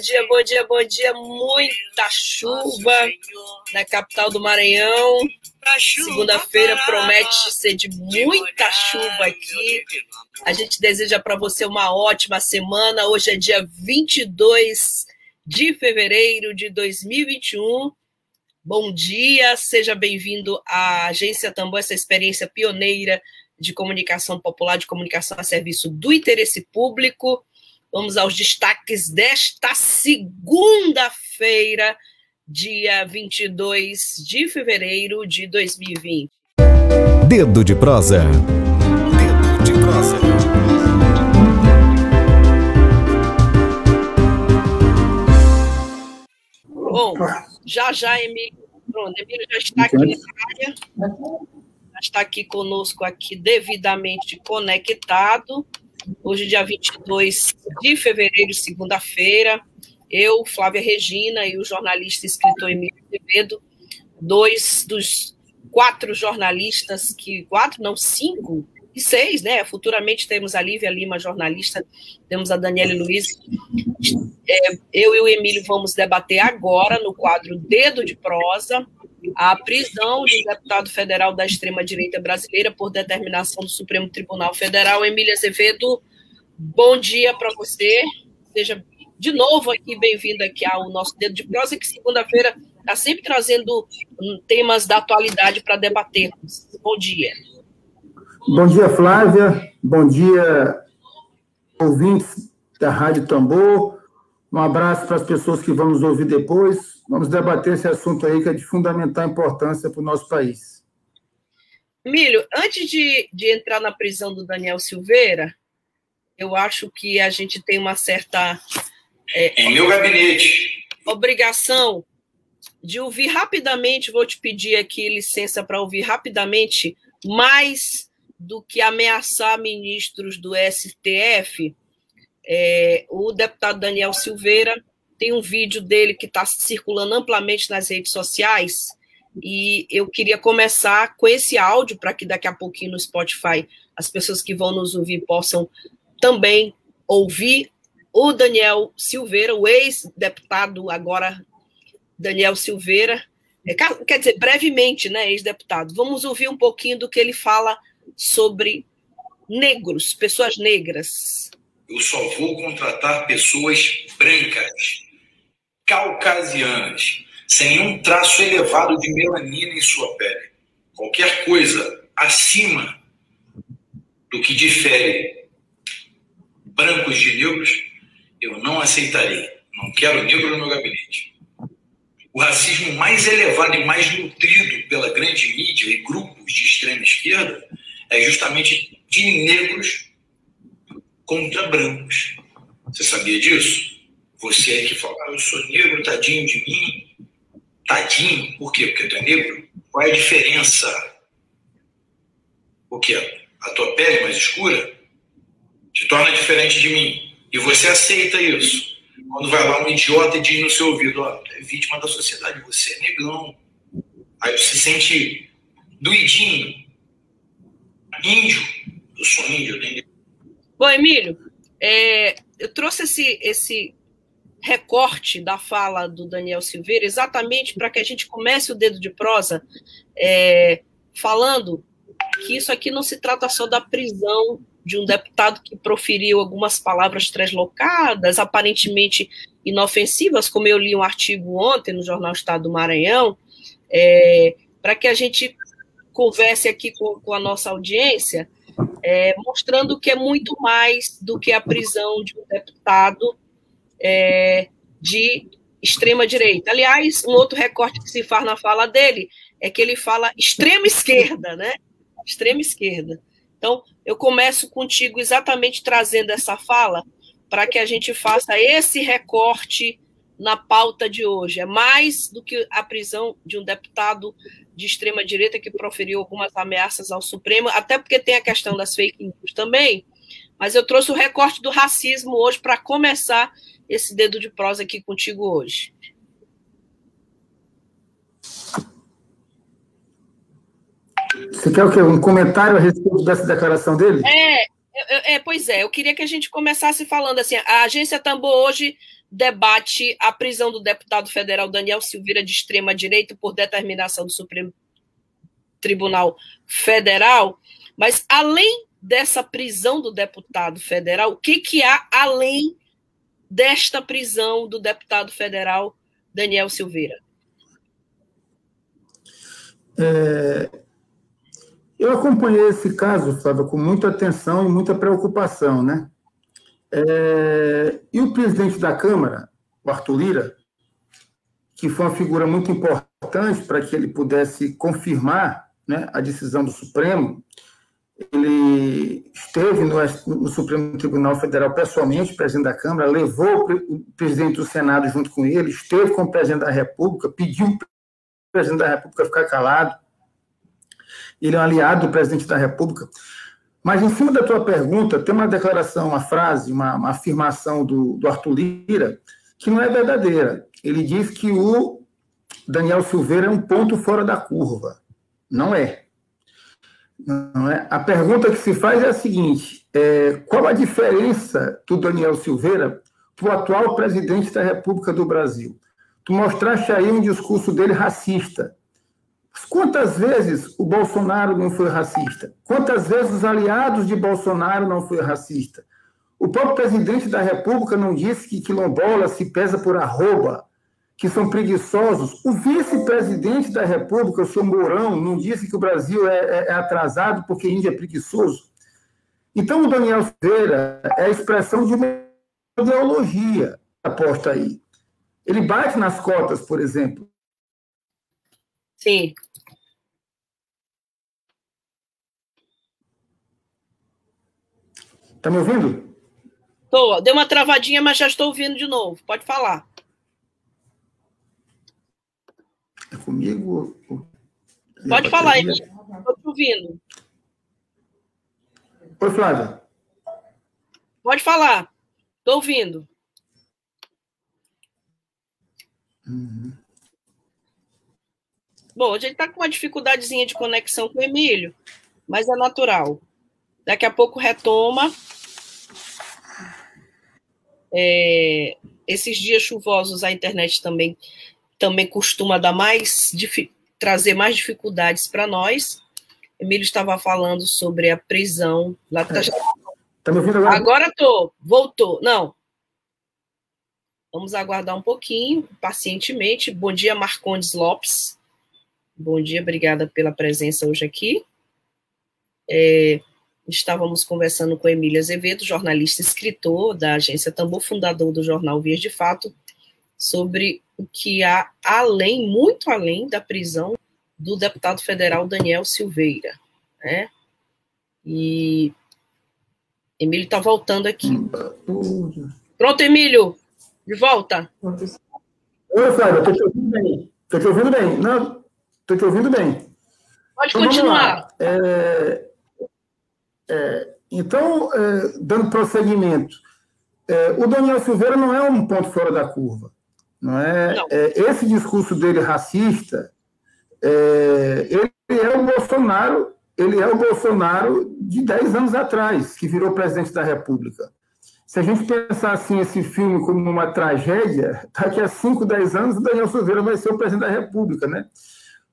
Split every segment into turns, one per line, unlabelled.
Dia, bom dia, bom dia. Muita chuva na capital do Maranhão. Segunda-feira promete ser de muita chuva aqui. A gente deseja para você uma ótima semana. Hoje é dia 22 de fevereiro de 2021. Bom dia, seja bem-vindo à Agência Tambor, essa experiência pioneira de comunicação popular, de comunicação a serviço do interesse público. Vamos aos destaques desta segunda-feira, dia 22 de fevereiro de 2020.
Dedo de prosa. Dedo de prosa.
Bom, já já, Emílio, pronto, Emílio já está aqui na área, já está aqui conosco, aqui devidamente conectado. Hoje, dia 22 de fevereiro, segunda-feira, eu, Flávia Regina e o jornalista e escritor Emílio Azevedo, dois dos quatro jornalistas que. Quatro, não, cinco e seis, né? Futuramente temos a Lívia Lima, jornalista, temos a Daniela Luiz. É, eu e o Emílio vamos debater agora, no quadro Dedo de Prosa, a prisão de deputado federal da extrema-direita brasileira por determinação do Supremo Tribunal Federal. Emília Azevedo, bom dia para você. Seja de novo aqui, bem-vindo aqui ao nosso Dedo de Prosa, que segunda-feira está sempre trazendo temas da atualidade para debatermos. Bom dia.
Bom dia, Flávia. Bom dia, ouvintes da Rádio Tambor. Um abraço para as pessoas que vão nos ouvir depois. Vamos debater esse assunto aí que é de fundamental importância para o nosso país.
Milho, antes de, de entrar na prisão do Daniel Silveira, eu acho que a gente tem uma certa.
É, em meu gabinete.
Obrigação de ouvir rapidamente, vou te pedir aqui licença para ouvir rapidamente, mais do que ameaçar ministros do STF, é, o deputado Daniel Silveira tem um vídeo dele que está circulando amplamente nas redes sociais, e eu queria começar com esse áudio para que daqui a pouquinho no Spotify as pessoas que vão nos ouvir possam também ouvir o Daniel Silveira, o ex-deputado, agora Daniel Silveira, é, quer dizer, brevemente, né, ex-deputado. Vamos ouvir um pouquinho do que ele fala sobre negros, pessoas negras.
Eu só vou contratar pessoas brancas, caucasianas, sem um traço elevado de melanina em sua pele. Qualquer coisa acima do que difere brancos de negros, eu não aceitarei. Não quero negro no meu gabinete. O racismo mais elevado e mais nutrido pela grande mídia e grupos de extrema esquerda é justamente de negros contra brancos. Você sabia disso? Você aí que fala, ah, eu sou negro, tadinho de mim. Tadinho? Por quê? Porque tu é negro? Qual é a diferença? O quê? A tua pele mais escura te torna diferente de mim. E você aceita isso. Quando vai lá um idiota e diz no seu ouvido, ó, oh, é vítima da sociedade, você é negão. Aí você se sente doidinho, índio. Eu sou índio, eu tenho...
Bom, Emílio, é, eu trouxe esse, esse recorte da fala do Daniel Silveira exatamente para que a gente comece o dedo de prosa é, falando que isso aqui não se trata só da prisão de um deputado que proferiu algumas palavras translocadas, aparentemente inofensivas, como eu li um artigo ontem no Jornal Estado do Maranhão, é, para que a gente converse aqui com, com a nossa audiência, é, mostrando que é muito mais do que a prisão de um deputado é, de extrema direita. Aliás, um outro recorte que se faz na fala dele é que ele fala extrema esquerda, né? Extrema esquerda. Então, eu começo contigo exatamente trazendo essa fala para que a gente faça esse recorte na pauta de hoje. É mais do que a prisão de um deputado de extrema direita que proferiu algumas ameaças ao Supremo, até porque tem a questão das fake news também. Mas eu trouxe o recorte do racismo hoje para começar esse dedo de prosa aqui contigo hoje.
Você quer o quê? Um comentário a respeito dessa declaração dele?
É, é, é, pois é. Eu queria que a gente começasse falando assim. A agência Tambor hoje debate a prisão do deputado federal Daniel Silveira de extrema direita por determinação do Supremo Tribunal Federal. Mas além dessa prisão do deputado federal, o que, que há além desta prisão do deputado federal Daniel Silveira?
É, eu acompanhei esse caso, Flávio, com muita atenção e muita preocupação, né? É, e o presidente da Câmara, o Arthur Lira, que foi uma figura muito importante para que ele pudesse confirmar né, a decisão do Supremo, ele esteve no, no, Supremo Tribunal Federal pessoalmente, presidente da Câmara, levou o presidente do Senado junto com ele, esteve com o presidente da República, pediu o presidente da República ficar calado, ele é um aliado do presidente da República. Mas, em cima da tua pergunta, tem uma declaração, uma frase, uma, uma afirmação do, do Arthur Lira que não é verdadeira. Ele diz que o Daniel Silveira é um ponto fora da curva. Não é. Não é. A pergunta que se faz é a seguinte: é, qual a diferença do Daniel Silveira para o atual presidente da República do Brasil? Tu mostraste aí um discurso dele racista. Quantas vezes o Bolsonaro não foi racista? Quantas vezes os aliados de Bolsonaro não foram racistas? O próprio presidente da República não disse que quilombola se pesa por arroba, que são preguiçosos. O vice-presidente da República, o senhor Mourão, não disse que o Brasil é, é, é atrasado porque Índia é preguiçoso. Então, o Daniel Silveira é a expressão de uma ideologia aposta aí. Ele bate nas cotas, por exemplo.
Sim.
Tá me ouvindo?
Tô. Deu uma travadinha, mas já estou ouvindo de novo. Pode falar.
É comigo?
Pode falar, Emílio. Estou te ouvindo.
Oi, Flávia.
Pode falar. Estou ouvindo. Uhum. Bom, a gente está com uma dificuldadezinha de conexão com o Emílio, mas é natural. Daqui a pouco retoma. É, esses dias chuvosos a internet também também costuma dar mais trazer mais dificuldades para nós. Emílio estava falando sobre a prisão lá. Tá, tá me ouvindo agora? Agora tô. Voltou. Não. Vamos aguardar um pouquinho, pacientemente. Bom dia, Marcondes Lopes. Bom dia, obrigada pela presença hoje aqui. É, estávamos conversando com Emília Azevedo, jornalista e escritor da agência Tambor, fundador do jornal Vias de Fato, sobre o que há além, muito além da prisão do deputado federal Daniel Silveira. Né? E Emílio está voltando aqui. Pronto, Emílio, de volta.
Oi, Flávia, estou te ouvindo bem. Estou te ouvindo bem. Não, Estou te ouvindo bem.
Pode então, continuar.
É, é, então, é, dando prosseguimento, é, o Daniel Silveira não é um ponto fora da curva. Não é? Não. É, esse discurso dele racista, é, ele é o Bolsonaro, ele é o Bolsonaro de 10 anos atrás, que virou presidente da República. Se a gente pensar assim esse filme como uma tragédia, daqui a 5, 10 anos o Daniel Silveira vai ser o presidente da República, né?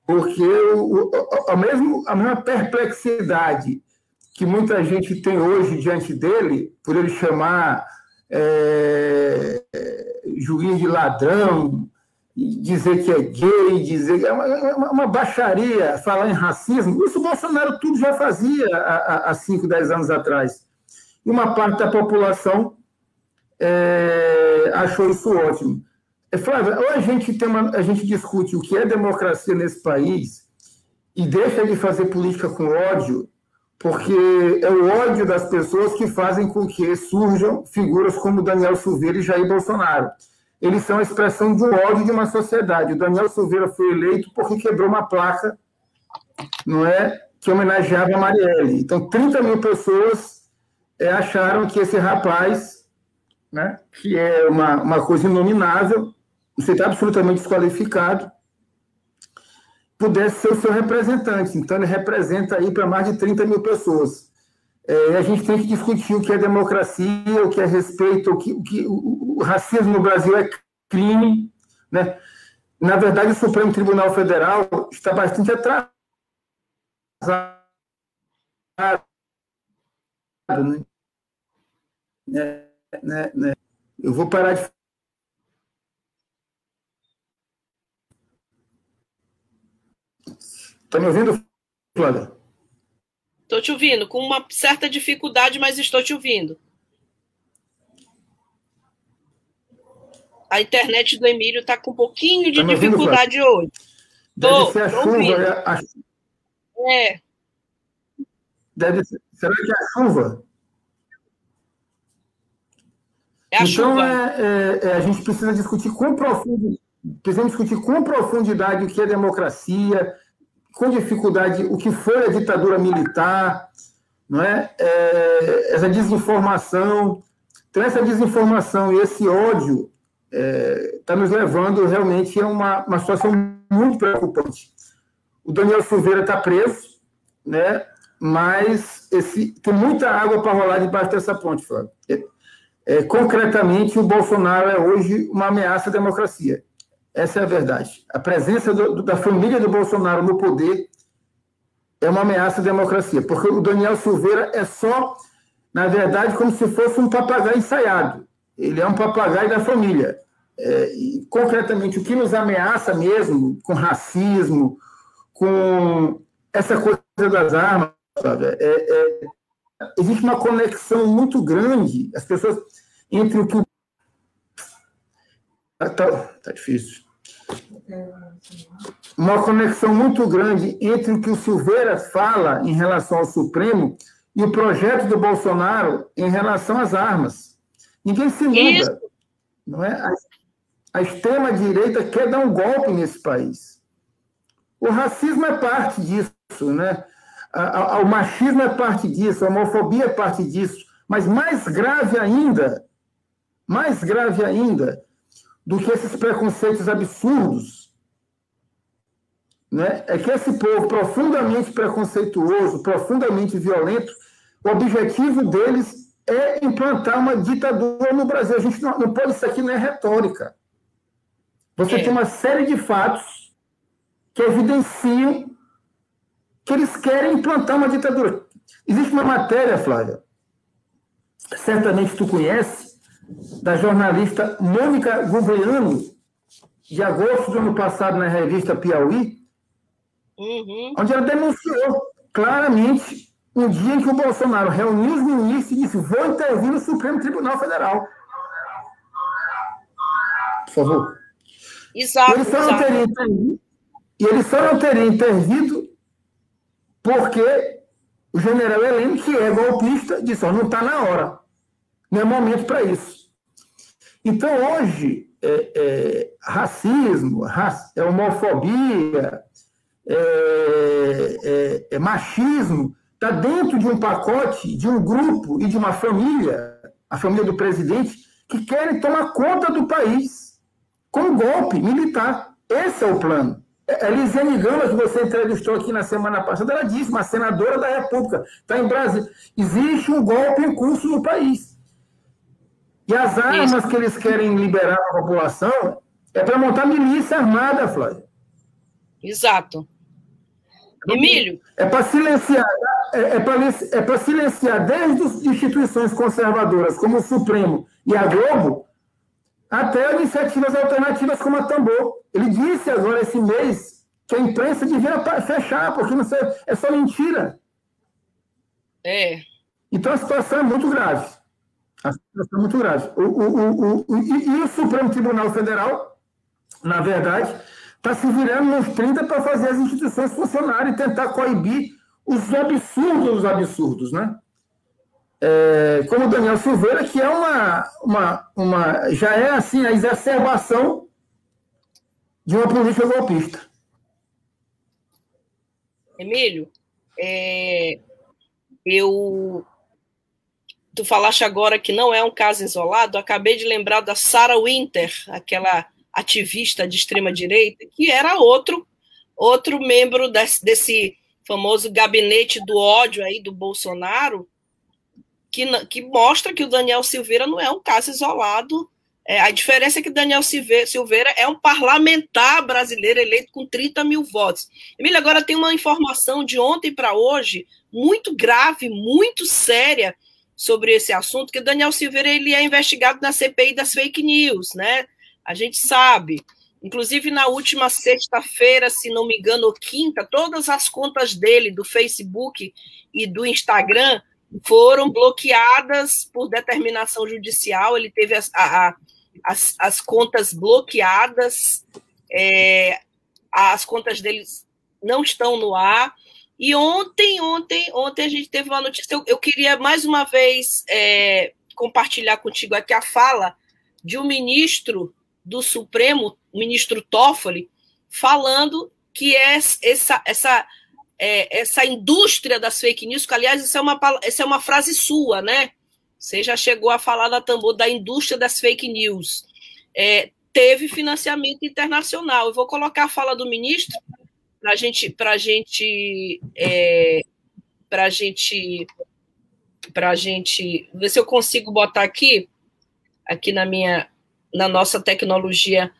Porque o, a, mesmo, a mesma perplexidade que muita gente tem hoje diante dele, por ele chamar é, juiz de ladrão, dizer que é gay, dizer que é uma, uma, baixaria falar em racismo, isso o Bolsonaro tudo já fazia há 5, 10 anos atrás. E uma parte da população é, achou isso ótimo. É, Flávia, ou a gente, tem uma, a gente discute o que é democracia nesse país e deixa de fazer política com ódio, porque é o ódio das pessoas que fazem com que surjam figuras como Daniel Silveira e Jair Bolsonaro. eles são a expressão do ódio de uma sociedade. O Daniel Silveira foi eleito porque quebrou uma placa, não é, que homenageava a Marielle. Então, 30 mil pessoas é, acharam que esse rapaz, né, que é uma, uma coisa inominável, você está absolutamente desqualificado, pudesse ser o seu representante. Então, ele representa aí para mais de 30 mil pessoas. É, a gente tem que discutir o que é democracia, o que é respeito, o que o, que, o, racismo no Brasil é crime. Né? Na verdade, o Supremo Tribunal Federal está bastante atrasado. Né? Né, né, né? Eu vou parar de Está me ouvindo, Flávia?
Estou te ouvindo, com uma certa dificuldade, mas estou te ouvindo. A internet do Emílio está com um pouquinho de tá dificuldade ouvindo, hoje.
Deve tô, ser a chuva. É, a...
é.
Deve ser... Será que é a chuva?
É a
então,
chuva.
É, é, é, a gente precisa discutir com profundidade, precisamos discutir com profundidade o que é democracia, com dificuldade o que foi a ditadura militar, não é? é essa desinformação. Então, essa desinformação e esse ódio está é, tá nos levando realmente a uma, uma situação muito preocupante. O Daniel Silveira está preso, né? mas esse, tem muita água para rolar debaixo dessa ponte, Flávio. É, é, concretamente, o Bolsonaro é hoje uma ameaça à democracia. Essa é a verdade. A presença do, da família do Bolsonaro no poder é uma ameaça à democracia, porque o Daniel Silveira é só, na verdade, como se fosse um papagaio ensaiado. Ele é um papagaio da família. É, e, concretamente, o que nos ameaça mesmo, com racismo, com essa coisa das armas, sabe? É, é, existe uma conexão muito grande, as pessoas, entre o que. Tá, tá difícil uma conexão muito grande entre o que o Silveira fala em relação ao Supremo e o projeto do Bolsonaro em relação às armas. Ninguém se muda. Não é? A, a extrema-direita quer dar um golpe nesse país. O racismo é parte disso, né? O machismo é parte disso, a homofobia é parte disso. Mas mais grave ainda, mais grave ainda, do que esses preconceitos absurdos, né? é que esse povo profundamente preconceituoso, profundamente violento, o objetivo deles é implantar uma ditadura no Brasil. A gente não, não pode, isso aqui não é retórica. Você é. tem uma série de fatos que evidenciam que eles querem implantar uma ditadura. Existe uma matéria, Flávia, certamente tu conhece, da jornalista Mônica Gouveano, de agosto do ano passado, na revista Piauí, uhum. onde ela denunciou claramente um dia em que o Bolsonaro reuniu os ministros e disse: vou intervir no Supremo Tribunal Federal. Por favor.
Exato. E eles só não teriam
intervido, e eles só não teriam intervido porque o general Heleno, que é golpista, disse: oh, não está na hora. Não é momento para isso. Então, hoje, é, é, racismo, raci é homofobia, é, é, é machismo, está dentro de um pacote, de um grupo e de uma família, a família do presidente, que querem tomar conta do país com golpe militar. Esse é o plano. A Gama, que você entrevistou aqui na semana passada, ela disse, uma senadora da República, está em Brasília. Existe um golpe em curso no país. E as armas Isso. que eles querem liberar à população é para montar milícia armada, Flávio.
Exato. Emílio?
É para silenciar, é, é para é silenciar desde as instituições conservadoras, como o Supremo e a Globo, até iniciativas alternativas como a Tambor. Ele disse agora esse mês que a imprensa devia fechar, porque não sei, é só mentira.
É.
Então a situação é muito grave. A situação é muito grave. O, o, o, e, e, o Supremo Tribunal Federal, na verdade, está se virando nos 30 para fazer as instituições funcionarem e tentar coibir os absurdos dos absurdos, né? é, como o Daniel Silveira, que é uma, uma, uma. já é assim a exacerbação de uma política golpista.
Emílio, é, eu. Tu falaste agora que não é um caso isolado, acabei de lembrar da Sarah Winter, aquela ativista de extrema direita, que era outro outro membro desse, desse famoso gabinete do ódio aí do Bolsonaro, que, que mostra que o Daniel Silveira não é um caso isolado. É, a diferença é que Daniel Silveira é um parlamentar brasileiro eleito com 30 mil votos. Emília, agora tem uma informação de ontem para hoje muito grave, muito séria sobre esse assunto, que Daniel Silveira ele é investigado na CPI das fake news, né? A gente sabe. Inclusive, na última sexta-feira, se não me engano, ou quinta, todas as contas dele, do Facebook e do Instagram, foram bloqueadas por determinação judicial. Ele teve as, a, as, as contas bloqueadas, é, as contas deles não estão no ar. E ontem, ontem, ontem a gente teve uma notícia. Eu, eu queria mais uma vez é, compartilhar contigo aqui a fala de um ministro do Supremo, o ministro Toffoli, falando que é essa, essa, é, essa indústria das fake news, que, aliás, essa é, uma, essa é uma frase sua, né? Você já chegou a falar da tambor da indústria das fake news. É, teve financiamento internacional. Eu vou colocar a fala do ministro para gente, a gente, é, para gente, para gente ver se eu consigo botar aqui, aqui na minha, na nossa tecnologia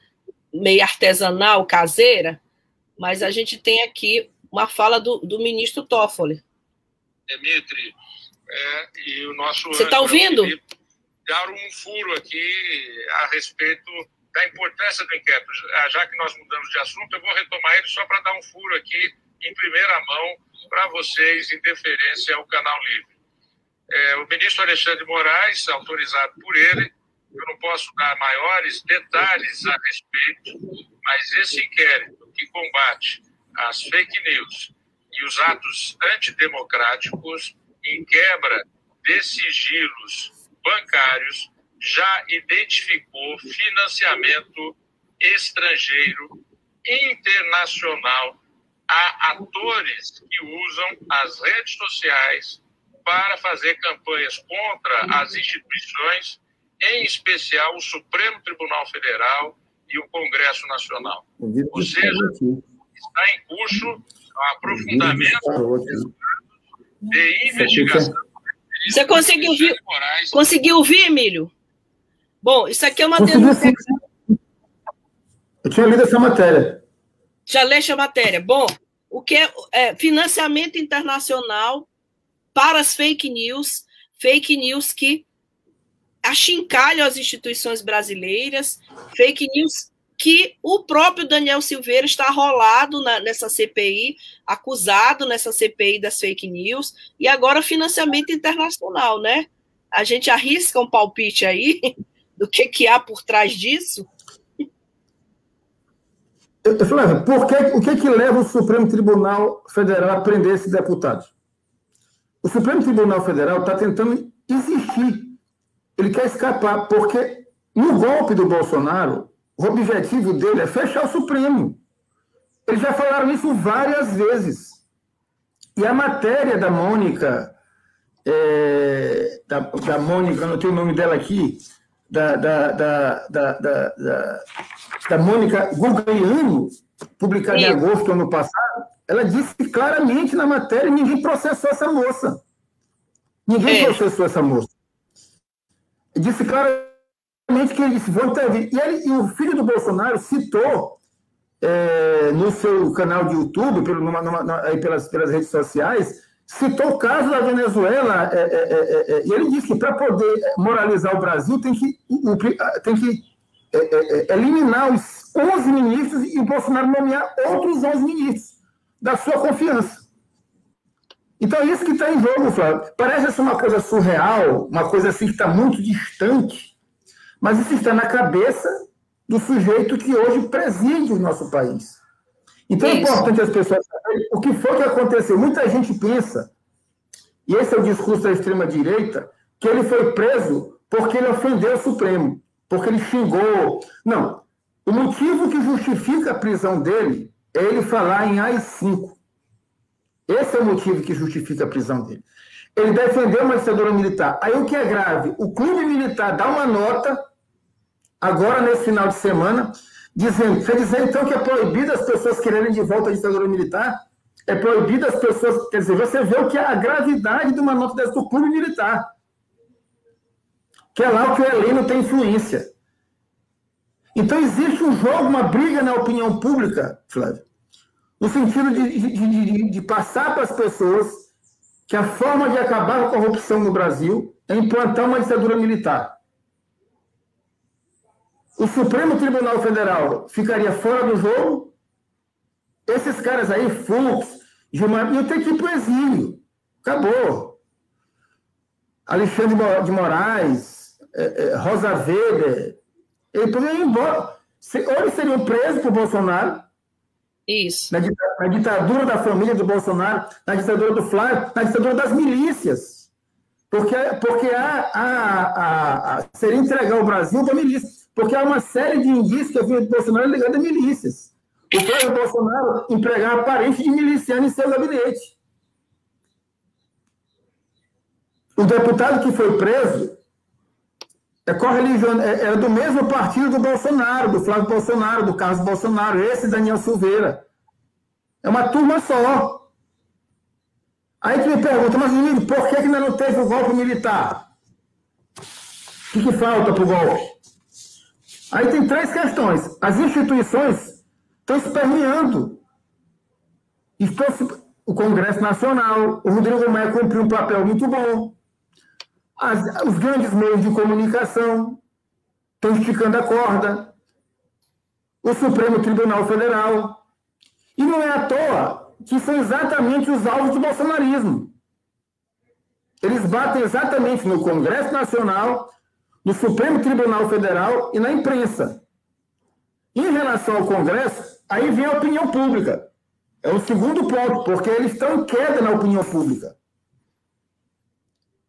meio artesanal, caseira, mas a gente tem aqui uma fala do, do ministro Toffoli.
Dimitri, é, e o nosso.
Você está ouvindo?
Dar um furo aqui a respeito da importância do inquérito. Já que nós mudamos de assunto, eu vou retomar ele só para dar um furo aqui em primeira mão para vocês, em deferência ao Canal Livre. É, o ministro Alexandre Moraes, autorizado por ele, eu não posso dar maiores detalhes a respeito, mas esse inquérito que combate as fake news e os atos antidemocráticos em quebra de sigilos bancários já identificou financiamento estrangeiro internacional a atores que usam as redes sociais para fazer campanhas contra as instituições em especial o Supremo Tribunal Federal e o Congresso Nacional. Ou seja, está em curso o aprofundamento de investigação.
Você conseguiu ouvir, conseguiu ouvir, Emílio? Bom, isso aqui é uma denúncia.
Eu tinha lido essa matéria.
Já leste a matéria. Bom, o que é, é financiamento internacional para as fake news, fake news que achincalham as instituições brasileiras, fake news que o próprio Daniel Silveira está rolado na, nessa CPI, acusado nessa CPI das fake news, e agora financiamento internacional, né? A gente arrisca um palpite aí do que, que há por trás disso?
Flávio, por que, o que, que leva o Supremo Tribunal Federal a prender esses deputados? O Supremo Tribunal Federal está tentando existir ele quer escapar, porque no golpe do Bolsonaro, o objetivo dele é fechar o Supremo. Eles já falaram isso várias vezes. E a matéria da Mônica, é, da, da Mônica, não tenho o nome dela aqui, da, da, da, da, da, da, da Mônica Gugaiano, publicada em agosto do ano passado, ela disse claramente na matéria: ninguém processou essa moça. Ninguém é. processou essa moça disse claramente que eles vão intervir. E, ele, e o filho do Bolsonaro citou é, no seu canal de YouTube, pelo, numa, numa, aí pelas, pelas redes sociais, citou o caso da Venezuela, é, é, é, e ele disse que para poder moralizar o Brasil tem que, tem que eliminar os 11 ministros e o Bolsonaro nomear outros 11 ministros da sua confiança. Então, isso que está em jogo, Flávio. Parece ser uma coisa surreal, uma coisa assim que está muito distante, mas isso está na cabeça do sujeito que hoje preside o nosso país. Então, é importante as pessoas saberem o que foi que aconteceu. Muita gente pensa, e esse é o discurso da extrema-direita, que ele foi preso porque ele ofendeu o Supremo, porque ele xingou. Não. O motivo que justifica a prisão dele é ele falar em AI-5. Esse é o motivo que justifica a prisão dele. Ele defendeu uma ditadura militar. Aí o que é grave? O clube militar dá uma nota, agora nesse final de semana, dizendo, quer dizer então que é proibido as pessoas quererem de volta a ditadura militar? É proibido as pessoas. Quer dizer, você vê o que é a gravidade de uma nota dessa do clube militar. Que é lá o que o Heleno tem influência. Então existe um jogo, uma briga na opinião pública, Flávio, no sentido de, de, de, de passar para as pessoas que a forma de acabar com a corrupção no Brasil é implantar uma ditadura militar. O Supremo Tribunal Federal ficaria fora do jogo? Esses caras aí, Fux, Gilmar, iam ter que ir para o exílio. Acabou. Alexandre de Moraes, é, é, Rosa Weber, ele poderia ir embora. Ou eles seriam presos por Bolsonaro,
isso.
Na, na, ditadura da família do Bolsonaro, na ditadura do Flávio, na ditadura das milícias. Porque, porque há, há, há, há, seria entregar o Brasil para milícias. Porque há uma série de indícios que havia do Bolsonaro ligado a milícias. O Flávio Bolsonaro empregava parente de miliciano em seu gabinete. O deputado que foi preso é correligionário, é, era do mesmo partido do Bolsonaro, do Flávio Bolsonaro, do Carlos Bolsonaro, esse Daniel Silveira. É uma turma só. Aí tu me pergunta, mas menino, por que, que ainda não teve o golpe militar? O que, que falta para o golpe? Aí tem três questões. As instituições estão se permeando. Estão se... O Congresso Nacional, o Rodrigo Maia cumpriu um papel muito bom. As, os grandes meios de comunicação estão esticando a corda. O Supremo Tribunal Federal. E não é à toa que são exatamente os alvos do bolsonarismo. Eles batem exatamente no Congresso Nacional, no Supremo Tribunal Federal e na imprensa. Em relação ao Congresso, aí vem a opinião pública. É o segundo ponto, porque eles estão em queda na opinião pública.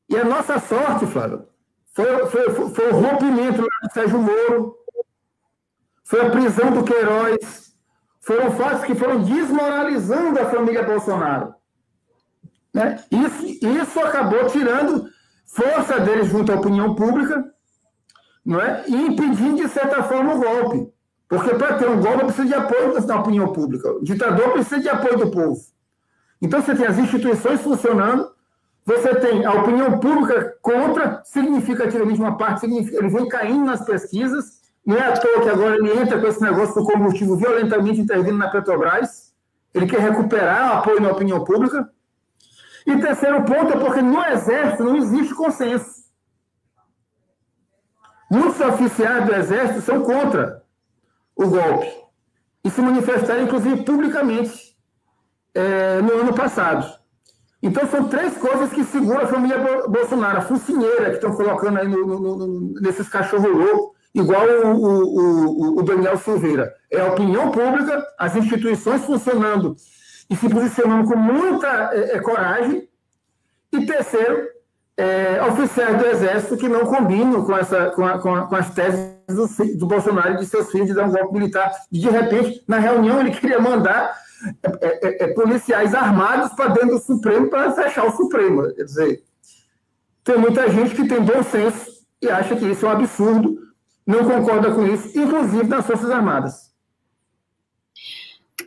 E a nossa sorte, Flávio, foi, foi, foi o rompimento do Sérgio Moro, foi a prisão do Queiroz, foram fatos que foram desmoralizando a família Bolsonaro. Né? Isso, isso acabou tirando força deles junto à opinião pública não é? e impedindo, de certa forma, o golpe. Porque para ter um golpe precisa de apoio da opinião pública. O ditador precisa de apoio do povo. Então você tem as instituições funcionando, você tem a opinião pública contra, significativamente, uma parte, ele vem caindo nas pesquisas. Não é à toa que agora ele entra com esse negócio do combustível violentamente intervindo na Petrobras. Ele quer recuperar o apoio na opinião pública. E terceiro ponto é porque no Exército não existe consenso. Muitos oficiais do Exército são contra o golpe. E se manifestaram, inclusive, publicamente é, no ano passado. Então, são três coisas que seguram a família Bolsonaro. A focinheira que estão colocando aí no, no, no, nesses cachorros loucos, igual o, o, o, Daniel Silveira. É a opinião pública, as instituições funcionando e se posicionando com muita é, é, coragem. E terceiro, é, oficiais do Exército que não combinam com, essa, com, a, com, a, com as teses do, do Bolsonaro e de seus filhos de dar um golpe militar. E, de repente, na reunião, ele queria mandar é, é, policiais armados para dentro do Supremo para fechar o Supremo. Quer dizer, tem muita gente que tem bom senso e acha que isso é um absurdo, não concorda com isso, inclusive nas Forças Armadas.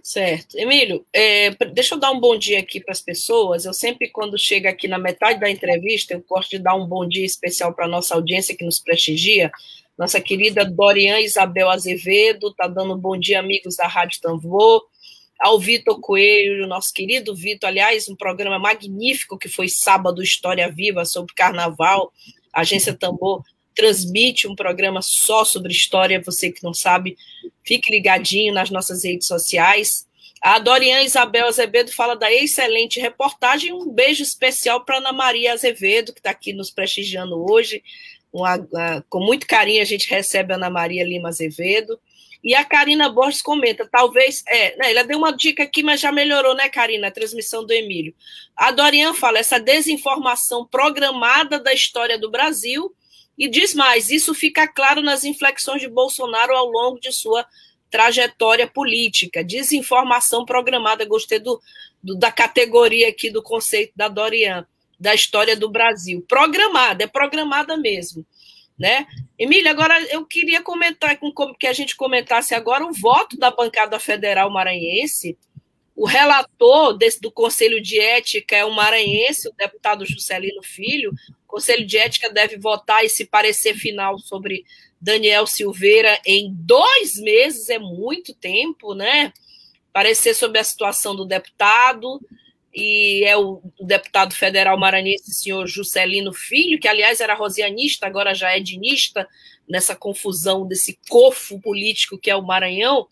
Certo. Emílio, é, deixa eu dar um bom dia aqui para as pessoas. Eu sempre, quando chega aqui na metade da entrevista, eu gosto de dar um bom dia especial para a nossa audiência que nos prestigia. Nossa querida Dorian Isabel Azevedo está dando um bom dia, amigos da Rádio Tambor ao Vitor Coelho, nosso querido Vitor, aliás, um programa magnífico que foi sábado História Viva sobre Carnaval. A Agência Tambor transmite um programa só sobre história, você que não sabe, fique ligadinho nas nossas redes sociais. A Dorian Isabel Azevedo fala da excelente reportagem. Um beijo especial para Ana Maria Azevedo, que está aqui nos prestigiando hoje. Uma, uma, com muito carinho a gente recebe a Ana Maria Lima Azevedo. E a Karina Borges comenta, talvez, é, né, ela deu uma dica aqui, mas já melhorou, né, Karina, a transmissão do Emílio. A Dorian fala, essa desinformação programada da história do Brasil, e diz mais, isso fica claro nas inflexões de Bolsonaro ao longo de sua trajetória política. Desinformação programada, gostei do, do da categoria aqui do conceito da Dorian, da história do Brasil. Programada, é programada mesmo né? Emília, agora eu queria comentar com que a gente comentasse agora o voto da bancada federal maranhense. O relator desse, do Conselho de Ética é o maranhense, o deputado Juscelino Filho. O Conselho de Ética deve votar esse parecer final sobre Daniel Silveira em dois meses, é muito tempo, né? Parecer sobre a situação do deputado e é o, deputado federal maranhense, senhor Juscelino Filho, que aliás era rosianista, agora já é dinista, nessa confusão desse cofo político que é o Maranhão.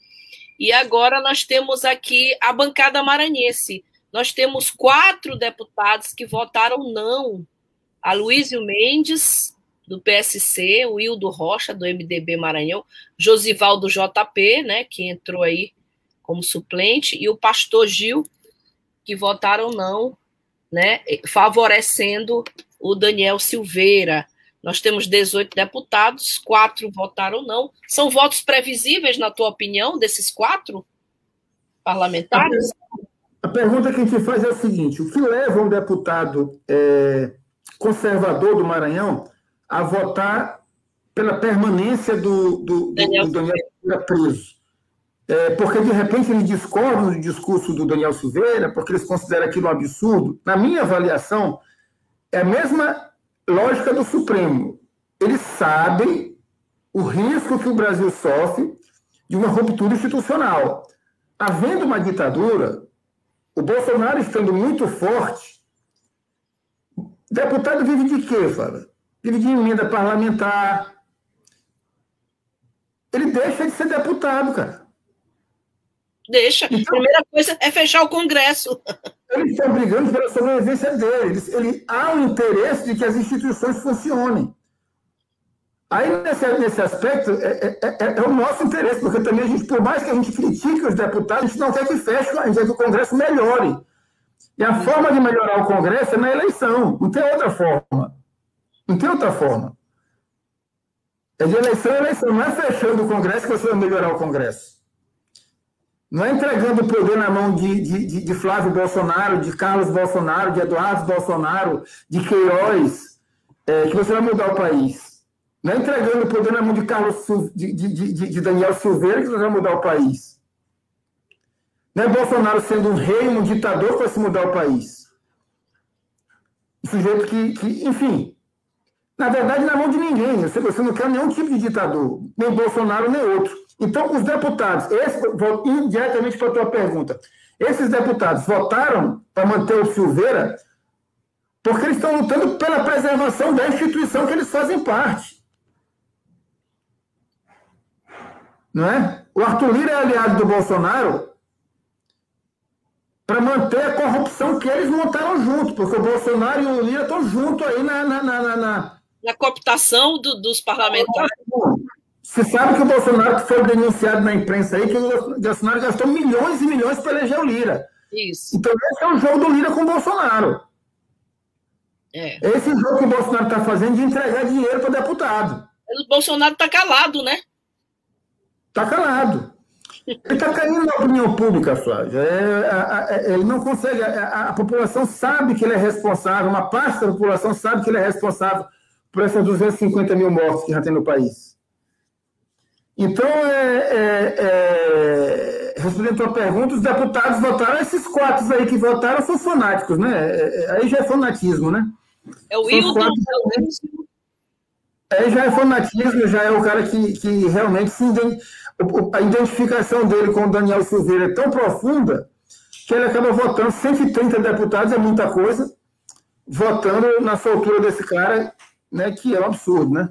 E agora nós temos aqui a bancada maranhense. Nós temos quatro deputados que votaram não. A Luísio Mendes, do PSC, o Hildo Rocha, do MDB Maranhão, Josivaldo JP, né, que entrou aí como suplente, e o pastor Gil, que votaram não, né, favorecendo o Daniel Silveira. Nós temos 18 deputados, quatro votaram não. São votos previsíveis, na tua opinião, desses quatro parlamentares?
A pergunta que a gente faz é a seguinte: o que leva um deputado é, conservador do Maranhão a votar pela permanência do, do, do Daniel Silveira preso? É, porque de repente eles discordam do discurso do Daniel Silveira, porque eles consideram aquilo um absurdo. Na minha avaliação, é a mesma lógica do Supremo. Eles sabem o risco que o Brasil sofre de uma ruptura institucional. Havendo uma ditadura, o Bolsonaro estando muito forte, deputado vive de quê, fala? Vive de emenda parlamentar. Ele deixa de ser deputado, cara.
Deixa. Então, Primeira coisa é fechar o Congresso.
Eles estão brigando pela sobrevivência deles. Ele, há um interesse de que as instituições funcionem. Aí, nesse, nesse aspecto, é, é, é, é, o nosso interesse, porque também a gente, por mais que a gente critique os deputados, a gente não quer que feche, a gente quer que o Congresso melhore. E a forma de melhorar o Congresso é na eleição, não tem outra forma. Não tem outra forma. É de eleição a eleição, não é fechando o Congresso que você vai melhorar o Congresso. Não é entregando o poder na mão de, de, de, Flávio Bolsonaro, de Carlos Bolsonaro, de Eduardo Bolsonaro, de Queiroz, é, que você vai mudar o país. Não é entregando o poder na mão de Carlos de, de, de Daniel Silveira que você vai mudar o país. Não é Bolsonaro sendo um rei, um ditador que vai se mudar o país. Um sujeito que, que, enfim, na verdade, na mão de ninguém. Você não quer nenhum tipo de ditador, nem Bolsonaro, nem outro. Então, os deputados, esse, indiretamente para a tua pergunta, esses deputados votaram para manter o Silveira porque eles estão lutando pela preservação da instituição que eles fazem parte. Não é? O Arthur Lira é aliado do Bolsonaro para manter a corrupção que eles montaram junto, porque o Bolsonaro e o Lira estão juntos aí na. Na, na, na,
na... na cooptação do, dos parlamentares.
Você sabe que o Bolsonaro foi denunciado na imprensa aí que o Bolsonaro gastou milhões e milhões para eleger o Lira.
Isso.
Então esse é o jogo do Lira com o Bolsonaro. É. Esse jogo que o Bolsonaro está fazendo de entregar dinheiro para deputado.
O Bolsonaro está calado, né?
Está calado. Ele está caindo na opinião pública, Flávio. É, é, ele não consegue. A, a, população sabe que ele é responsável, uma parte da população sabe que ele é responsável por essas 250 mil mortes que já tem no país. Então, é, é, é, respondendo a tua pergunta, os deputados votaram, esses quatro aí que votaram são fanáticos, né? É, é, aí já é fanatismo, né?
É o Wilton.
Aí já é fanatismo, já é o cara que, que realmente se a identificação dele com o Daniel Silveira é tão profunda que ele acaba votando 130 deputados, é muita coisa, votando na soltura desse cara, né, que é um absurdo, né?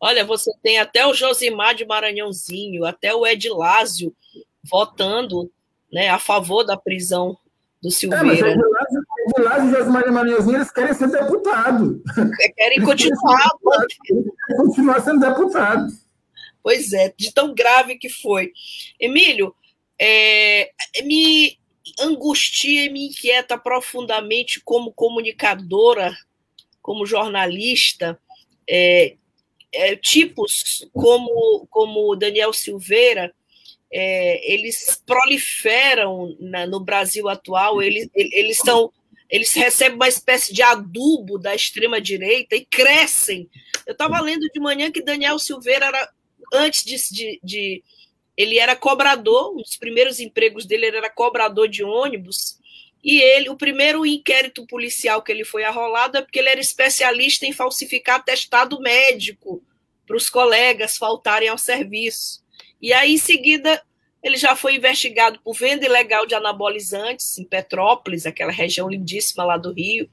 Olha, você tem até o Josimar de Maranhãozinho, até o Ed Lázio votando né, a favor da prisão do Silveira. É, mas
Lázio, e Josimar de Maranhãozinho, eles querem ser deputado.
Querem continuar.
Querem continuar sendo deputado.
Pois é, de tão grave que foi. Emílio, é, me angustia e me inquieta profundamente como comunicadora, como jornalista, é, é, tipos como, como Daniel Silveira, é, eles proliferam na, no Brasil atual, eles, eles são eles recebem uma espécie de adubo da extrema direita e crescem. Eu estava lendo de manhã que Daniel Silveira era antes de, de, de, ele era cobrador, um dos primeiros empregos dele era cobrador de ônibus. E ele, o primeiro inquérito policial que ele foi arrolado é porque ele era especialista em falsificar atestado médico para os colegas faltarem ao serviço. E aí, em seguida, ele já foi investigado por venda ilegal de anabolizantes em Petrópolis, aquela região lindíssima lá do Rio.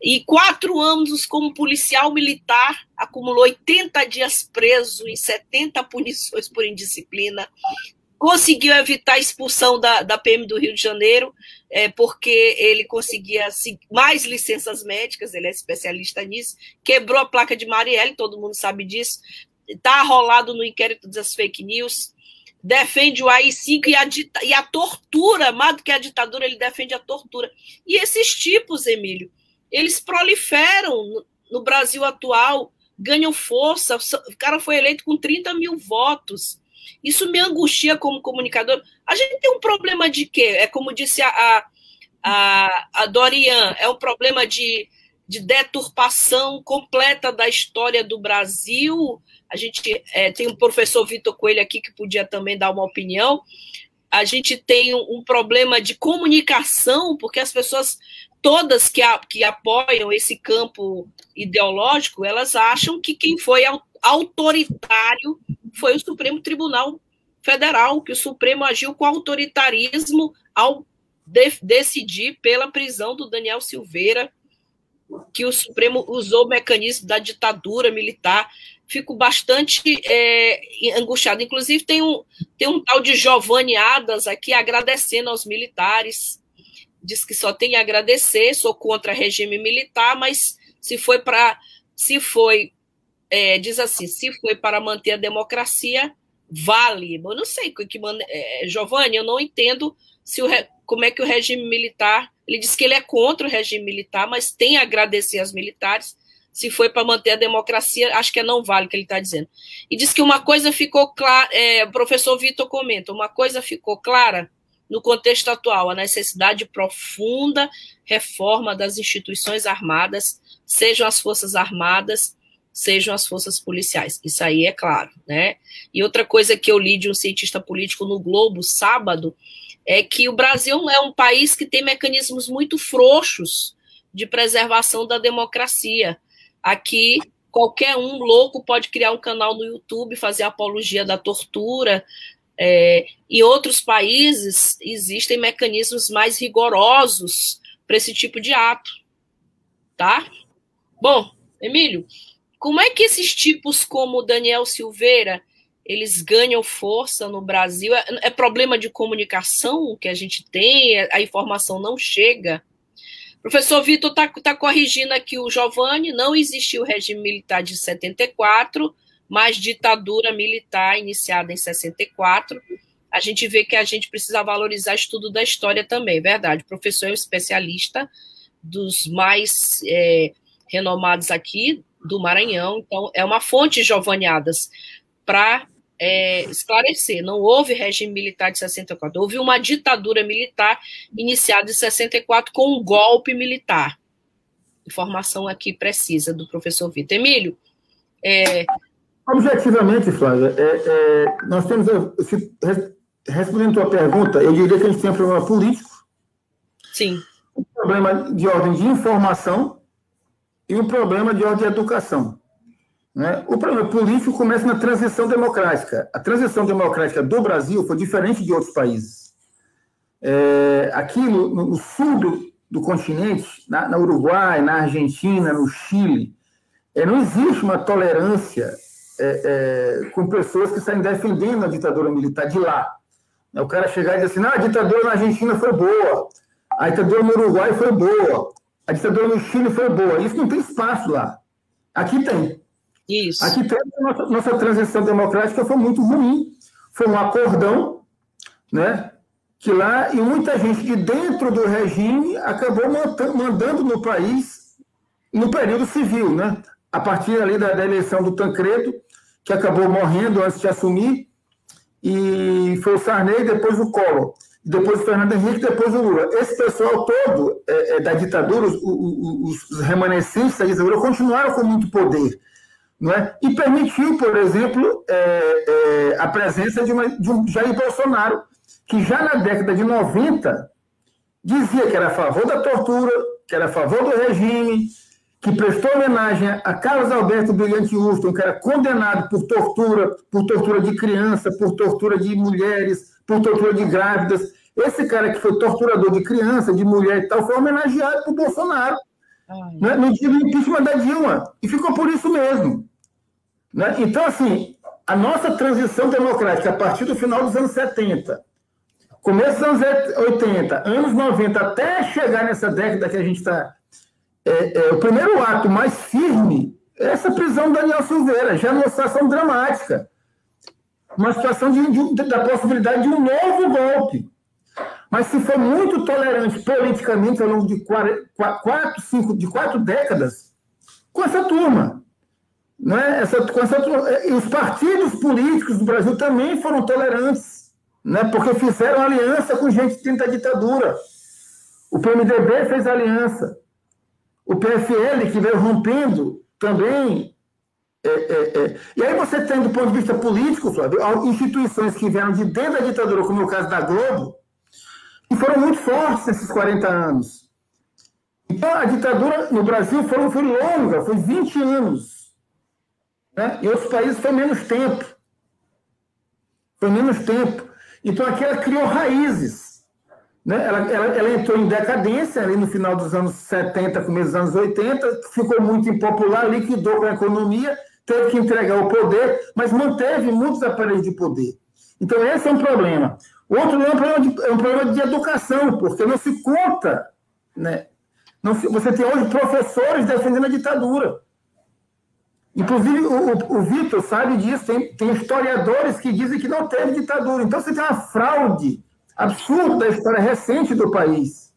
E quatro anos como policial militar, acumulou 80 dias preso em 70 punições por indisciplina. Conseguiu evitar a expulsão da, da PM do Rio de Janeiro, é, porque ele conseguia mais licenças médicas, ele é especialista nisso. Quebrou a placa de Marielle, todo mundo sabe disso. Está arrolado no inquérito das fake news defende o AI-5 e a, e a tortura, mais do que a ditadura, ele defende a tortura. E esses tipos, Emílio, eles proliferam no, no Brasil atual, ganham força. O cara foi eleito com 30 mil votos. Isso me angustia como comunicador. A gente tem um problema de quê? É como disse a, a, a Dorian, é um problema de, de deturpação completa da história do Brasil a gente é, tem um professor Vitor Coelho aqui que podia também dar uma opinião. A gente tem um, um problema de comunicação, porque as pessoas todas que, a, que apoiam esse campo ideológico, elas acham que quem foi autoritário foi o Supremo Tribunal Federal, que o Supremo agiu com autoritarismo ao de, decidir pela prisão do Daniel Silveira, que o Supremo usou o mecanismo da ditadura militar fico bastante é, angustiada. Inclusive, tem um, tem um tal de Giovanni Adas aqui agradecendo aos militares. Diz que só tem a agradecer, sou contra regime militar, mas se foi para. Se foi. É, diz assim, se foi para manter a democracia, vale. Eu não sei que, que é, Giovanni, eu não entendo se o, como é que o regime militar. Ele diz que ele é contra o regime militar, mas tem a agradecer aos militares se foi para manter a democracia, acho que é não vale o que ele está dizendo. E diz que uma coisa ficou clara, é, o professor Vitor comenta, uma coisa ficou clara no contexto atual, a necessidade de profunda reforma das instituições armadas, sejam as forças armadas, sejam as forças policiais. Isso aí é claro, né? E outra coisa que eu li de um cientista político no Globo sábado é que o Brasil é um país que tem mecanismos muito frouxos de preservação da democracia. Aqui, qualquer um louco pode criar um canal no YouTube, fazer apologia da tortura. É, em outros países, existem mecanismos mais rigorosos para esse tipo de ato. Tá? Bom, Emílio, como é que esses tipos como Daniel Silveira eles ganham força no Brasil? É, é problema de comunicação que a gente tem? A informação não chega? Professor Vitor está tá corrigindo aqui o Giovanni, não existiu regime militar de 74, mas ditadura militar iniciada em 64. A gente vê que a gente precisa valorizar estudo da história também, verdade. O professor é um especialista dos mais é, renomados aqui do Maranhão, então é uma fonte giovanniadas para é, esclarecer: não houve regime militar de 64, houve uma ditadura militar iniciada em 64 com um golpe militar. Informação aqui precisa do professor Vitor. Emílio. É...
Objetivamente, Flávia, é, é, nós temos. Se, respondendo a tua pergunta, eu diria que a gente tem um problema político.
Sim.
Um problema de ordem de informação e um problema de ordem de educação. Né? O problema político começa na transição democrática. A transição democrática do Brasil foi diferente de outros países. É, aqui no, no sul do, do continente, na, na, Uruguai, na Argentina, no Chile, é, não existe uma tolerância é, é, com pessoas que saem defendendo a ditadura militar de lá. O cara chegar e dizer assim, não, a ditadura na Argentina foi boa, a ditadura no Uruguai foi boa, a ditadura no Chile foi boa. Isso não tem espaço lá. Aqui tem. Isso. Aqui nossa, nossa transição democrática foi muito ruim. Foi um acordão, né? Que lá, e muita gente de dentro do regime acabou mandando no país no período civil, né? A partir ali da, da eleição do Tancredo, que acabou morrendo antes de assumir, e foi o Sarney, depois o Collor, depois o Fernando Henrique, depois o Lula. Esse pessoal todo é, é, da ditadura, os, os, os, remanescentes da ditadura, continuaram com muito poder. Não é? E permitiu, por exemplo, é, é a presença de, uma, de um Jair Bolsonaro, que já na década de 90 dizia que era a favor da tortura, que era a favor do regime, que prestou homenagem a Carlos Alberto Brilhante Houston, que era condenado por tortura, por tortura de criança, por tortura de mulheres, por tortura de grávidas. Esse cara que foi torturador de criança, de mulher e tal, foi homenageado por Bolsonaro né, no dia do impeachment da Dilma. E ficou por isso mesmo. Né? Então, assim, a nossa transição democrática, a partir do final dos anos 70, começo dos anos 80, anos 90, até chegar nessa década que a gente está é, é, o primeiro ato mais firme é essa prisão do Daniel Silveira, já numa situação dramática. Uma situação de, de, da possibilidade de um novo golpe. Mas se for muito tolerante politicamente ao longo de quatro, cinco, de quatro décadas, com essa turma. Né? Essa, com essa turma. E os partidos políticos do Brasil também foram tolerantes, né? porque fizeram aliança com gente que tenta ditadura. O PMDB fez aliança. O PFL, que veio rompendo também. É, é, é. E aí você tem, do ponto de vista político, Flávio, instituições que vieram de dentro da ditadura, como é o caso da Globo, que foram muito fortes nesses 40 anos. Então, a ditadura no Brasil foi, foi longa, foi 20 anos. Né? Em outros países foi menos tempo. Foi menos tempo. Então, aqui ela criou raízes. Né? Ela, ela, ela, entrou em decadência ali no final dos anos 70, começo dos anos 80, ficou muito impopular, liquidou com a economia, teve que entregar o poder, mas manteve muitos aparelhos de poder. Então, esse é um problema. Outro é um problema de, é um problema de educação, porque não se conta. Né? Não se, você tem hoje professores defendendo a ditadura. Inclusive, o, o, o Vitor sabe disso, tem, tem historiadores que dizem que não teve ditadura. Então, você tem uma fraude absurdo da história recente do país.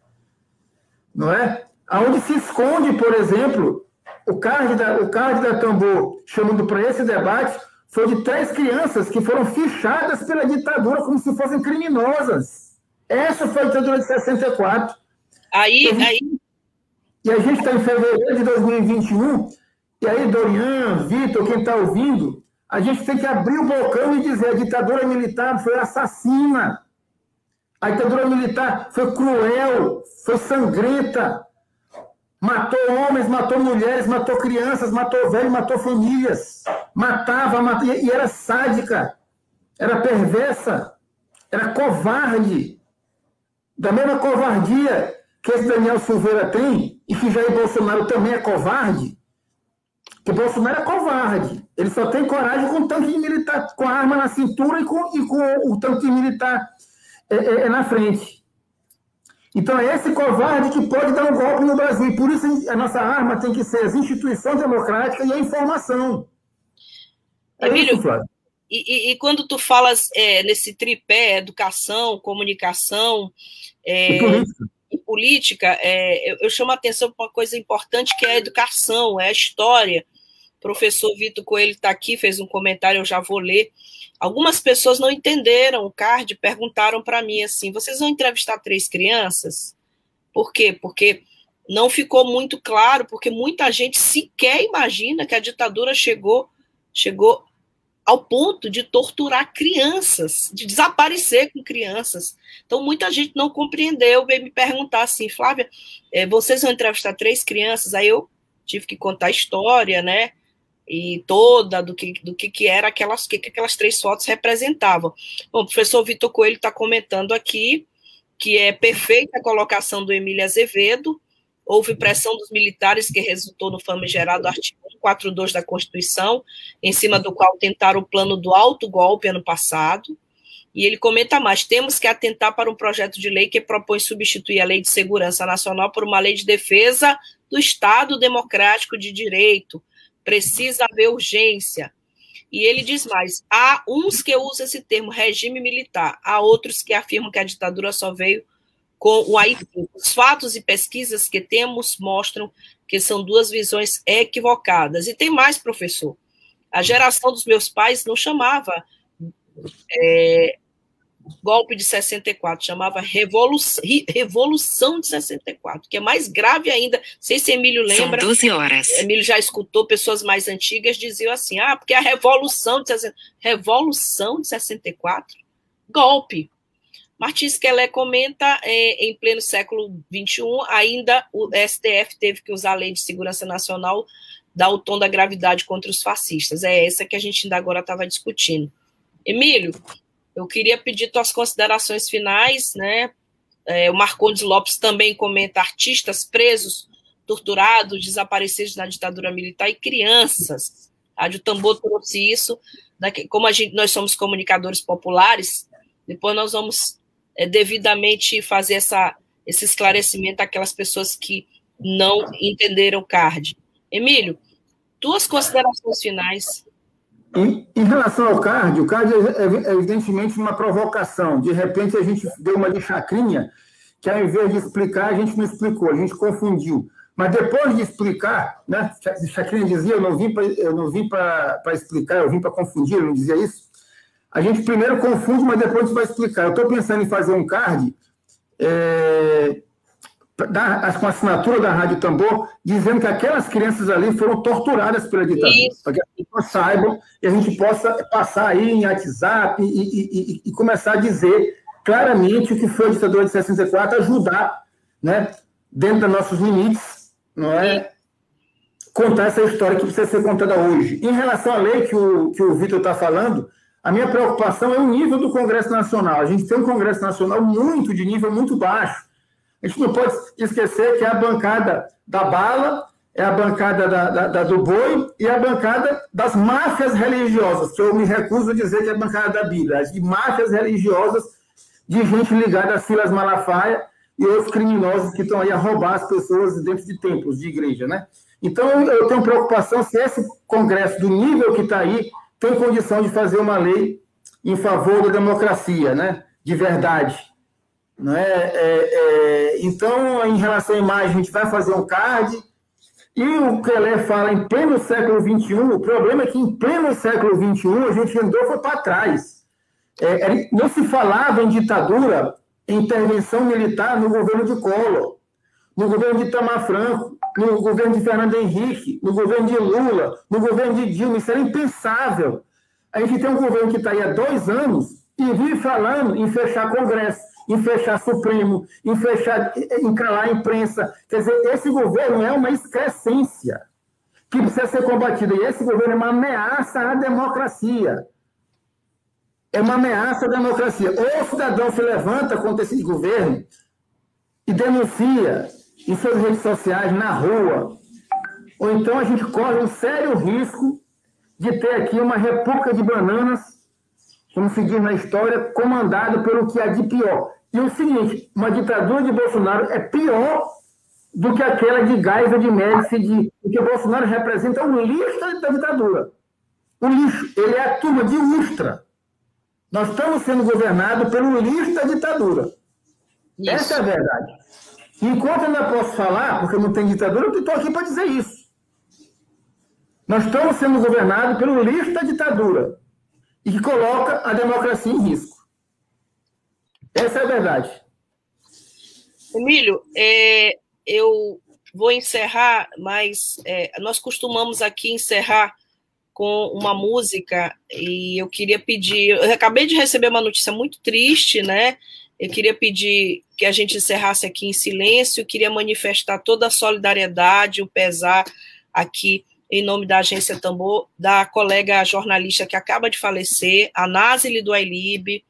Não é? Aonde se esconde, por exemplo, o card da, o card da Tambor, chamando para esse debate, foi de três crianças que foram fichadas pela ditadura como se fossem criminosas. Essa foi a ditadura de 64.
Aí, e aí.
E a gente está em fevereiro de 2021, e aí, Dorian, Vitor, quem está ouvindo, a gente tem que abrir o bocão e dizer: a ditadura militar foi assassina. A ditadura militar foi cruel, foi sangrenta. Matou homens, matou mulheres, matou crianças, matou velhos, matou famílias. Matava, e era sádica, era perversa, era covarde. Da mesma covardia que esse Daniel Silveira tem, e que Jair Bolsonaro também é covarde, que Bolsonaro é covarde. Ele só tem coragem com o tanque militar, com a arma na cintura e com, e com o tanque militar é, é, é na frente. Então é esse covarde que pode dar um golpe no Brasil. Por isso a nossa arma tem que ser as instituições democráticas e a informação.
É Emílio, isso, e, e, e, quando tu falas é, nesse tripé, educação, comunicação é, e política, e política é, eu, eu, chamo a atenção para uma coisa importante que é a educação, é a história. O professor Vitor Coelho está aqui, fez um comentário, eu já vou ler. Algumas pessoas não entenderam o card, perguntaram para mim assim: vocês vão entrevistar três crianças? Por quê? Porque não ficou muito claro, porque muita gente sequer imagina que a ditadura chegou, chegou ao ponto de torturar crianças, de desaparecer com crianças. Então, muita gente não compreendeu, veio me perguntar assim, Flávia, eh, vocês vão entrevistar três crianças? Aí eu tive que contar a história, né? E toda do que, do que, que era aquelas que, que aquelas três fotos representavam. Bom, o professor Vitor Coelho está comentando aqui que é perfeita a colocação do Emílio Azevedo, houve pressão dos militares que resultou no famigerado artigo 142 da Constituição, em cima do qual tentaram o plano do alto golpe ano passado, e ele comenta mais: temos que atentar para um projeto de lei que propõe substituir a Lei de Segurança Nacional por uma lei de defesa do Estado Democrático de Direito, precisa haver urgência. E ele diz mais: há uns que usam esse termo regime militar, há outros que afirmam que a ditadura só veio com o AI. Os fatos e pesquisas que temos mostram que são duas visões equivocadas. E tem mais, professor. A geração dos meus pais não chamava é, golpe de 64, chamava Revolução, Revolução de 64, que é mais grave ainda. Não sei se Emílio lembra.
São 12 horas.
Emílio já escutou pessoas mais antigas diziam assim: ah, porque a Revolução de, Revolução de 64, golpe. Martins Kelé comenta, é, em pleno século XXI, ainda o STF teve que usar a Lei de Segurança Nacional, dar o tom da gravidade contra os fascistas. É essa que a gente ainda agora estava discutindo. Emílio, eu queria pedir tuas considerações finais, né? É, o Marcondes Lopes também comenta artistas presos, torturados, desaparecidos na ditadura militar e crianças. A Rádio Tambor trouxe isso. Como a gente, nós somos comunicadores populares, depois nós vamos é, devidamente fazer essa, esse esclarecimento àquelas pessoas que não entenderam o CARD. Emílio, tuas considerações finais.
Em, em, relação ao CARD, o CARD é, é, evidentemente uma provocação. De repente, a gente deu uma de chacrinha, que ao invés de explicar, a gente não explicou, a gente confundiu. Mas depois de explicar, né, Chacrinha dizia, eu não vim para explicar, eu vim para confundir, ele não dizia isso? A gente primeiro confunde, mas depois vai explicar. Eu estou pensando em fazer um card é, da, com a assinatura da Rádio Tambor, dizendo que aquelas crianças ali foram torturadas pela ditadura, para que as pessoas saibam e a gente possa passar aí em WhatsApp e, e, e, e, começar a dizer claramente o que foi a ditadura de 64, ajudar, né, dentro dos nossos limites, não é? contar essa história que precisa ser contada hoje. Em relação à lei que o, que o Vitor está falando, a minha preocupação é o nível do Congresso Nacional. A gente tem um Congresso Nacional muito de nível muito baixo. A gente não pode esquecer que é a bancada da bala, é a bancada da, da, da, do boi e a bancada das máfias religiosas, que eu me recuso a dizer que é a bancada da Bíblia, de máfias religiosas de gente ligada a Silas Malafaia e outros criminosos que estão aí a roubar as pessoas dentro de templos, de igreja, né? Então, eu tenho preocupação se esse Congresso, do nível que está aí, tem condição de fazer uma lei em favor da democracia, né? De verdade. É? é, é então, em relação à imagem, a gente vai fazer um card. E o Kelé fala em pleno século XXI, o problema é que em pleno século XXI a gente andou foi para trás. É, não se falava em ditadura, em intervenção militar no governo de Collor, no governo de Itamar Franco, no governo de Fernando Henrique, no governo de Lula, no governo de Dilma. Isso era impensável. A gente tem um governo que está aí há dois anos e vive falando em fechar Congresso em fechar Supremo, em fechar, em calar a imprensa. Quer dizer, esse governo é uma excrescência que precisa ser combatida. E esse governo é uma ameaça à democracia. É uma ameaça à democracia. Ou o cidadão se levanta contra esse governo e denuncia em suas redes sociais, na rua, ou então a gente corre um sério risco de ter aqui uma república de bananas vamos seguir na história, comandado pelo que há de pior. E o seguinte, uma ditadura de Bolsonaro é pior do que aquela de Geisel de Médici, de, porque Bolsonaro representa o lixo da ditadura. O lixo, ele é a turma de Ustra. Nós estamos sendo governados pelo lixo da ditadura. Isso. Essa é a verdade. Enquanto eu ainda posso falar, porque não tem ditadura, eu estou aqui para dizer isso. Nós estamos sendo governados pelo lixo da ditadura e que coloca a democracia em risco. Essa é a verdade.
Emílio, é, eu vou encerrar, mas é, nós costumamos aqui encerrar com uma música e eu queria pedir. Eu acabei de receber uma notícia muito triste, né? Eu queria pedir que a gente encerrasse aqui em silêncio, queria manifestar toda a solidariedade, o pesar aqui em nome da agência Tambor, da colega jornalista que acaba de falecer, a Nazile do Ailib,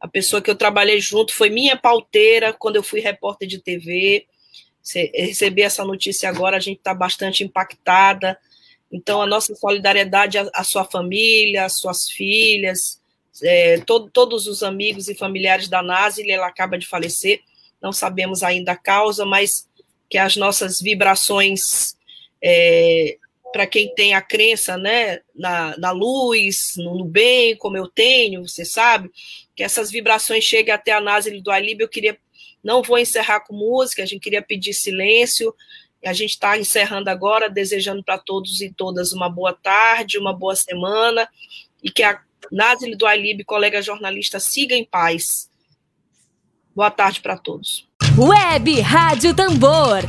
a pessoa que eu trabalhei junto, foi minha pauteira quando eu fui repórter de TV. Receber essa notícia agora, a gente está bastante impactada. Então, a nossa solidariedade à, sua família, às suas filhas, é, todo, todos os amigos e familiares da Nazile, ela acaba de falecer. Não sabemos ainda a causa, mas que as nossas vibrações é, para quem tem a crença né, na, na luz, no, no, bem, como eu tenho, você sabe, que essas vibrações cheguem até a Nazaré do Alíbio. Eu queria, não vou encerrar com música, a gente queria pedir silêncio. A gente está encerrando agora, desejando para todos e todas uma boa tarde, uma boa semana, e que a Nazaré do Alíbio, colega jornalista, siga em paz. Boa tarde para todos.
Web Rádio Tambor.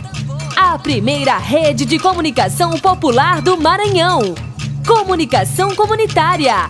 A primeira rede de comunicação popular do Maranhão. Comunicação comunitária.